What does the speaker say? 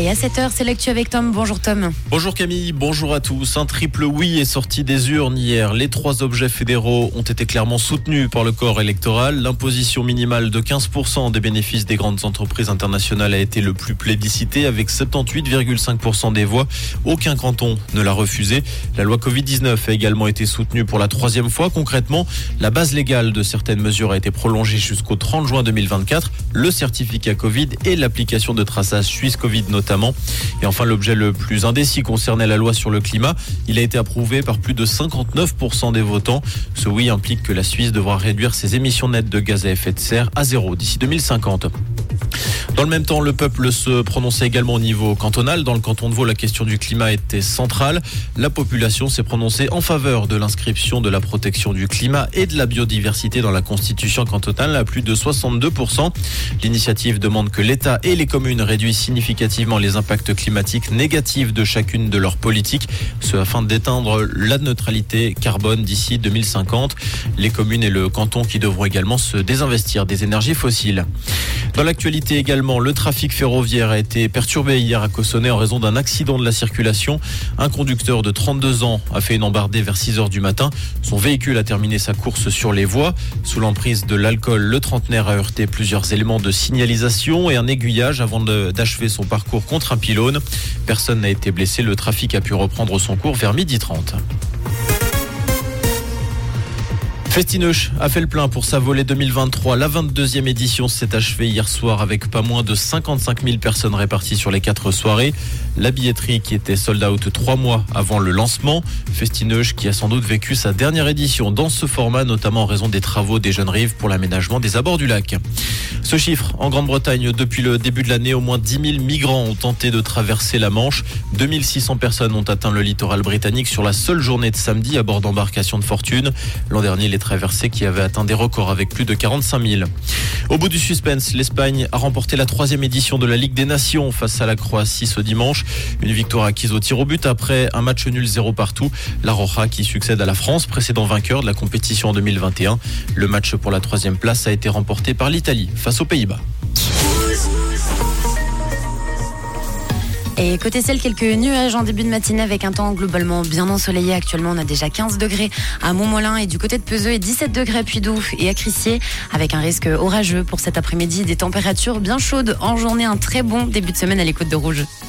Et à 7h, c'est l'actu avec Tom. Bonjour Tom. Bonjour Camille, bonjour à tous. Un triple oui est sorti des urnes hier. Les trois objets fédéraux ont été clairement soutenus par le corps électoral. L'imposition minimale de 15% des bénéfices des grandes entreprises internationales a été le plus plébiscité avec 78,5% des voix. Aucun canton ne l'a refusé. La loi Covid-19 a également été soutenue pour la troisième fois. Concrètement, la base légale de certaines mesures a été prolongée jusqu'au 30 juin 2024. Le certificat Covid et l'application de traçage suisse Covid notamment. Et enfin, l'objet le plus indécis concernait la loi sur le climat. Il a été approuvé par plus de 59% des votants. Ce oui implique que la Suisse devra réduire ses émissions nettes de gaz à effet de serre à zéro d'ici 2050. Dans le même temps, le peuple se prononçait également au niveau cantonal. Dans le canton de Vaud, la question du climat était centrale. La population s'est prononcée en faveur de l'inscription de la protection du climat et de la biodiversité dans la constitution cantonale à plus de 62%. L'initiative demande que l'État et les communes réduisent significativement les impacts climatiques négatifs de chacune de leurs politiques, ce afin d'éteindre la neutralité carbone d'ici 2050. Les communes et le canton qui devront également se désinvestir des énergies fossiles. Dans l'actualité également, le trafic ferroviaire a été perturbé hier à Cossonay en raison d'un accident de la circulation. Un conducteur de 32 ans a fait une embardée vers 6 heures du matin. Son véhicule a terminé sa course sur les voies. Sous l'emprise de l'alcool, le trentenaire a heurté plusieurs éléments de signalisation et un aiguillage avant d'achever son parcours contre un pylône. Personne n'a été blessé. Le trafic a pu reprendre son cours vers midi 30. Festineuch a fait le plein pour sa volée 2023. La 22e édition s'est achevée hier soir avec pas moins de 55 000 personnes réparties sur les quatre soirées. La billetterie qui était sold out trois mois avant le lancement. Festineuch qui a sans doute vécu sa dernière édition dans ce format, notamment en raison des travaux des jeunes rives pour l'aménagement des abords du lac. Ce chiffre, en Grande-Bretagne, depuis le début de l'année, au moins 10 000 migrants ont tenté de traverser la Manche. 2600 personnes ont atteint le littoral britannique sur la seule journée de samedi à bord d'embarcations de fortune. L'an dernier, traversées qui avaient atteint des records avec plus de 45 000. Au bout du suspense, l'Espagne a remporté la troisième édition de la Ligue des Nations face à la Croatie ce dimanche. Une victoire acquise au tir au but après un match nul zéro partout. La Roja qui succède à la France, précédent vainqueur de la compétition en 2021. Le match pour la troisième place a été remporté par l'Italie face aux Pays-Bas. Et côté ciel, quelques nuages en début de matinée avec un temps globalement bien ensoleillé. Actuellement, on a déjà 15 degrés à Montmolin et du côté de Peseux et 17 degrés à Puydou et à Crissier avec un risque orageux pour cet après-midi. Des températures bien chaudes en journée. Un très bon début de semaine à l'écoute de Rouge.